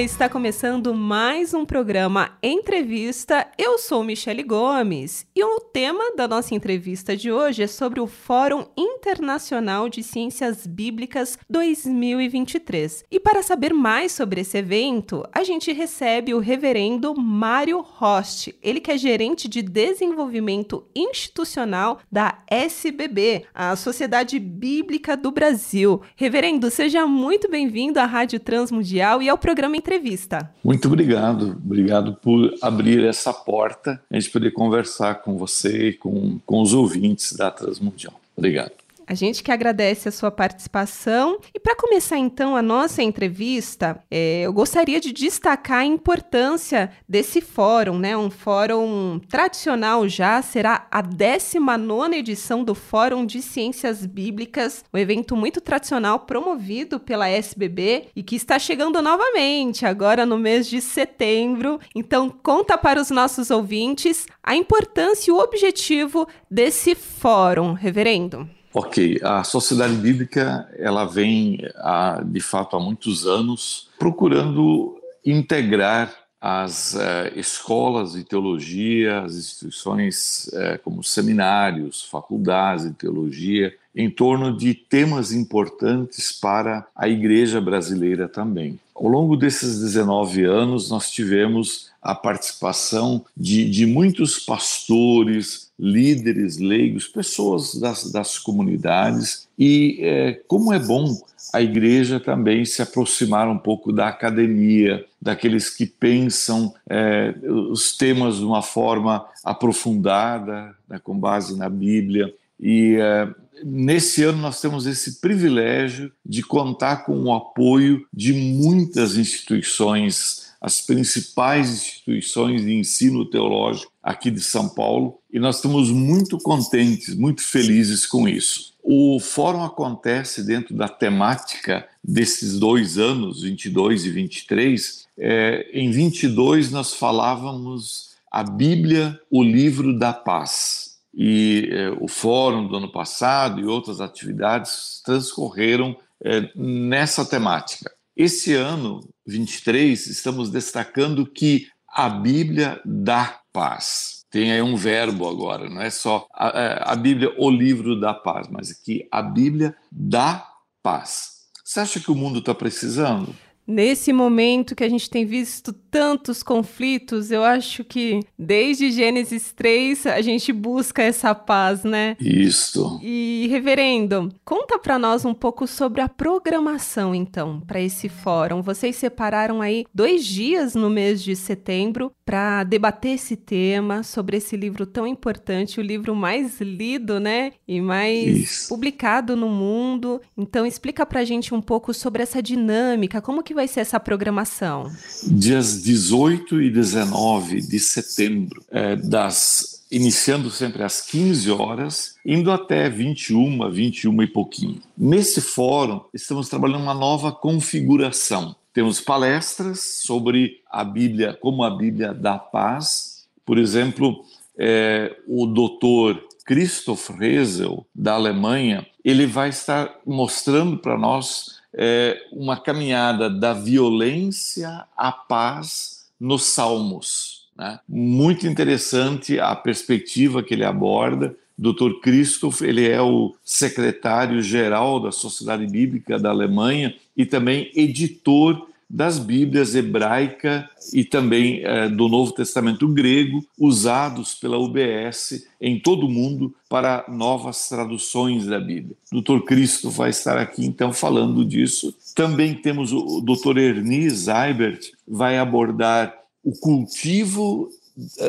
Está começando mais um programa Entrevista. Eu sou Michele Gomes e o tema da nossa entrevista de hoje é sobre o Fórum Internacional de Ciências Bíblicas 2023. E para saber mais sobre esse evento, a gente recebe o reverendo Mário Rost, ele que é gerente de desenvolvimento institucional da SBB, a Sociedade Bíblica do Brasil. Reverendo, seja muito bem-vindo à Rádio Transmundial e ao programa Entrevista. Muito obrigado, obrigado por abrir essa porta, a gente poder conversar com você e com, com os ouvintes da Transmundial. Obrigado. A gente que agradece a sua participação. E para começar então a nossa entrevista, é, eu gostaria de destacar a importância desse fórum, né? Um fórum tradicional já, será a 19 edição do Fórum de Ciências Bíblicas, um evento muito tradicional promovido pela SBB e que está chegando novamente agora no mês de setembro. Então, conta para os nossos ouvintes a importância e o objetivo desse fórum, reverendo. Ok, a sociedade bíblica ela vem há, de fato há muitos anos procurando integrar as uh, escolas de teologia, as instituições uh, como seminários, faculdades de teologia, em torno de temas importantes para a igreja brasileira também. Ao longo desses 19 anos, nós tivemos a participação de, de muitos pastores, líderes leigos, pessoas das, das comunidades, e é, como é bom a igreja também se aproximar um pouco da academia, daqueles que pensam é, os temas de uma forma aprofundada, né, com base na Bíblia. E é, nesse ano nós temos esse privilégio de contar com o apoio de muitas instituições as principais instituições de ensino teológico aqui de São Paulo e nós estamos muito contentes, muito felizes com isso. O fórum acontece dentro da temática desses dois anos, 22 e 23. É, em 22 nós falávamos a Bíblia, o livro da paz. E é, o fórum do ano passado e outras atividades transcorreram é, nessa temática. Esse ano, 23, estamos destacando que a Bíblia dá paz. Tem aí um verbo agora, não é só a, a Bíblia, o livro da paz, mas que a Bíblia dá paz. Você acha que o mundo está precisando? Nesse momento que a gente tem visto tantos conflitos, eu acho que desde Gênesis 3 a gente busca essa paz, né? Isso. E reverendo, conta para nós um pouco sobre a programação então para esse fórum. Vocês separaram aí dois dias no mês de setembro para debater esse tema sobre esse livro tão importante, o livro mais lido, né? E mais Isso. publicado no mundo. Então explica para a gente um pouco sobre essa dinâmica, como que vai ser essa programação? Dias 18 e 19 de setembro, é, das iniciando sempre às 15 horas, indo até 21, 21 e pouquinho. Nesse fórum, estamos trabalhando uma nova configuração. Temos palestras sobre a Bíblia, como a Bíblia dá paz. Por exemplo, é, o doutor Christoph Resel, da Alemanha, ele vai estar mostrando para nós é, uma caminhada da violência à paz nos Salmos. Né? Muito interessante a perspectiva que ele aborda. Dr. Christoph, ele é o secretário-geral da Sociedade Bíblica da Alemanha e também editor das Bíblias hebraica e também é, do Novo Testamento grego, usados pela UBS em todo o mundo para novas traduções da Bíblia. O Dr. Cristo vai estar aqui então falando disso. Também temos o Dr. Ernie Seibert, vai abordar o cultivo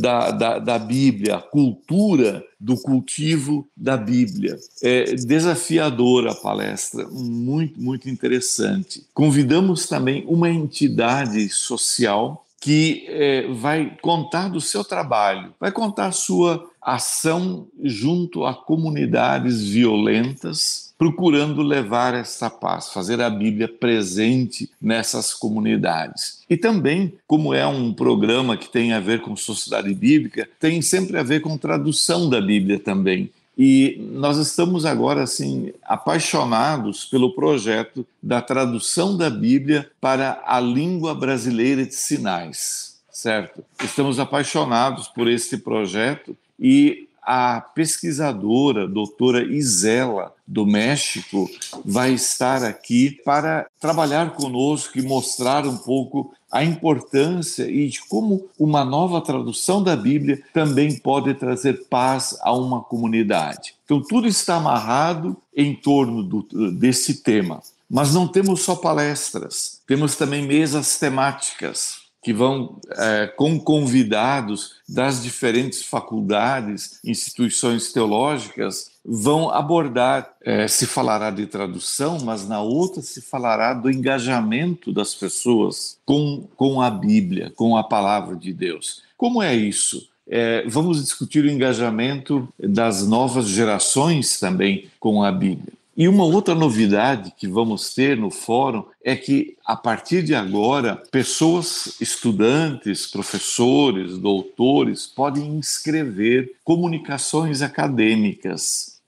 da, da, da, Bíblia, a cultura do cultivo da Bíblia. É desafiadora a palestra, muito, muito interessante. Convidamos também uma entidade social que é, vai contar do seu trabalho, vai contar a sua ação junto a comunidades violentas procurando levar essa paz, fazer a Bíblia presente nessas comunidades. E também, como é um programa que tem a ver com sociedade bíblica, tem sempre a ver com tradução da Bíblia também. E nós estamos agora assim apaixonados pelo projeto da tradução da Bíblia para a língua brasileira de sinais, certo? Estamos apaixonados por esse projeto e a pesquisadora, doutora Isela, do México, vai estar aqui para trabalhar conosco e mostrar um pouco a importância e de como uma nova tradução da Bíblia também pode trazer paz a uma comunidade. Então, tudo está amarrado em torno do, desse tema. Mas não temos só palestras, temos também mesas temáticas que vão é, com convidados das diferentes faculdades, instituições teológicas, vão abordar, é, se falará de tradução, mas na outra se falará do engajamento das pessoas com, com a Bíblia, com a palavra de Deus. Como é isso? É, vamos discutir o engajamento das novas gerações também com a Bíblia. E uma outra novidade que vamos ter no fórum é que, a partir de agora, pessoas, estudantes, professores, doutores, podem inscrever comunicações acadêmicas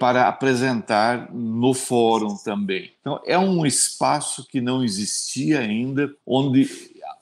para apresentar no fórum também. Então, é um espaço que não existia ainda, onde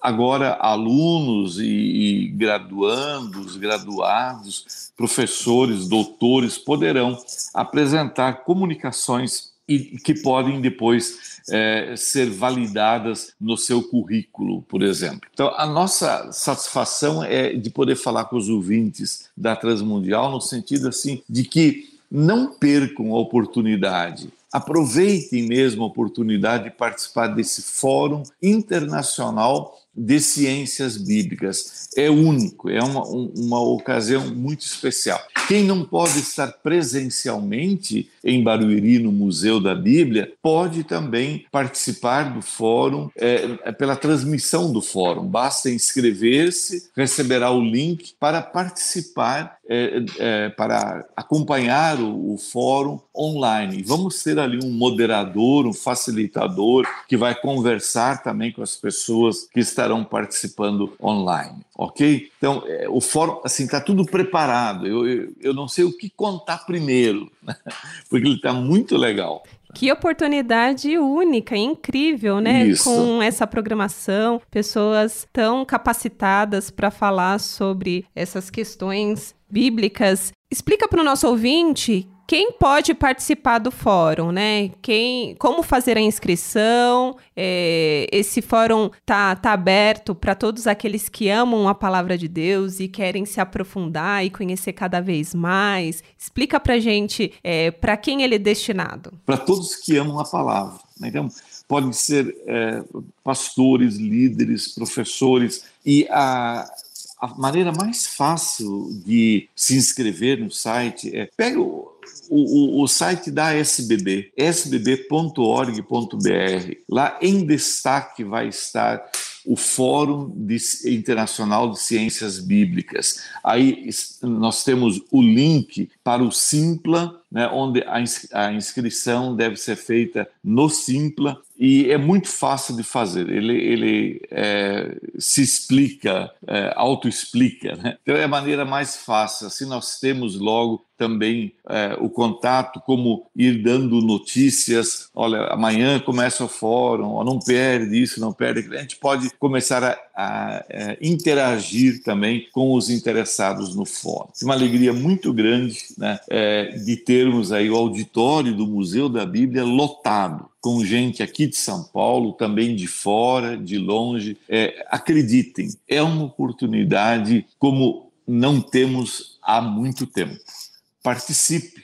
agora alunos e, e graduandos, graduados, professores, doutores poderão apresentar comunicações e que podem depois é, ser validadas no seu currículo, por exemplo. Então, a nossa satisfação é de poder falar com os ouvintes da Transmundial no sentido assim de que não percam a oportunidade aproveitem mesmo a oportunidade de participar desse fórum internacional de ciências bíblicas. É único, é uma, uma ocasião muito especial. Quem não pode estar presencialmente em Barueri, no Museu da Bíblia, pode também participar do fórum é, é pela transmissão do fórum. Basta inscrever-se, receberá o link para participar, é, é, para acompanhar o, o fórum online. Vamos ter ali um moderador, um facilitador que vai conversar também com as pessoas que estarão participando online, ok? Então, é, o fórum, assim, está tudo preparado. Eu, eu, eu, não sei o que contar primeiro, né? porque ele está muito legal. Que oportunidade única, incrível, né? Isso. Com essa programação, pessoas tão capacitadas para falar sobre essas questões bíblicas. Explica para o nosso ouvinte quem pode participar do fórum, né? Quem, como fazer a inscrição? É, esse fórum tá, tá aberto para todos aqueles que amam a palavra de Deus e querem se aprofundar e conhecer cada vez mais. Explica para gente é, para quem ele é destinado. Para todos que amam a palavra. Né? Então, podem ser é, pastores, líderes, professores e a a maneira mais fácil de se inscrever no site é pega o, o, o site da SBB, sbb.org.br. Lá em destaque vai estar o Fórum de, Internacional de Ciências Bíblicas. Aí nós temos o link para o Simpla, né, onde a, a inscrição deve ser feita no Simpla e é muito fácil de fazer. Ele, ele é, se explica, é, auto-explica. Né? Então é a maneira mais fácil. Assim nós temos logo também é, o contato, como ir dando notícias. Olha, amanhã começa o fórum, não perde isso, não perde. A gente pode começar a, a, a é, interagir também com os interessados no fórum. Uma alegria muito grande né, é, de termos aí o auditório do Museu da Bíblia lotado com gente aqui de São Paulo, também de fora, de longe. É, acreditem, é uma oportunidade como não temos há muito tempo participe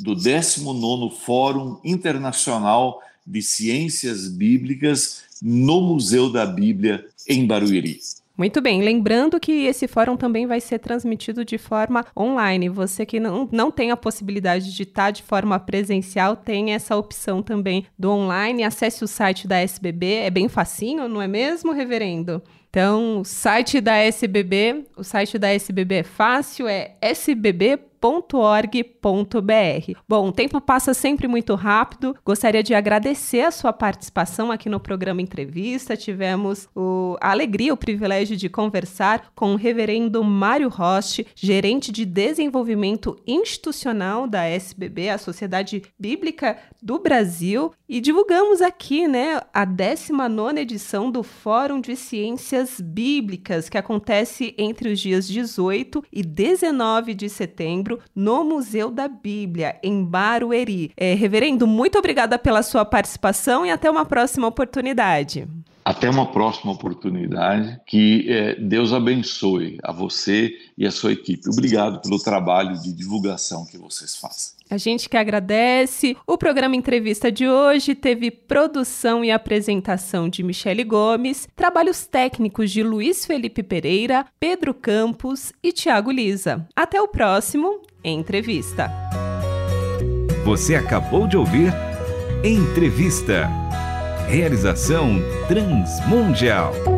do 19º Fórum Internacional de Ciências Bíblicas no Museu da Bíblia, em Barueri. Muito bem, lembrando que esse fórum também vai ser transmitido de forma online. Você que não, não tem a possibilidade de estar de forma presencial, tem essa opção também do online. Acesse o site da SBB, é bem facinho, não é mesmo, reverendo? Então, site da SBB, o site da SBB é fácil, é sbb.org.br Bom, o tempo passa sempre muito rápido. Gostaria de agradecer a sua participação aqui no programa Entrevista. Tivemos o, a alegria, o privilégio de conversar com o reverendo Mário Roche, gerente de desenvolvimento institucional da SBB, a Sociedade Bíblica do Brasil, e divulgamos aqui, né, a 19 edição do Fórum de Ciências Bíblicas, que acontece entre os dias 18 e 19 de setembro no Museu da Bíblia, em Barueri. É, reverendo, muito obrigada pela sua participação e até uma próxima oportunidade. Até uma próxima oportunidade. Que é, Deus abençoe a você e a sua equipe. Obrigado pelo trabalho de divulgação que vocês fazem. A gente que agradece. O programa Entrevista de hoje teve produção e apresentação de Michele Gomes, trabalhos técnicos de Luiz Felipe Pereira, Pedro Campos e Tiago Lisa. Até o próximo Entrevista. Você acabou de ouvir Entrevista. Realização Transmundial.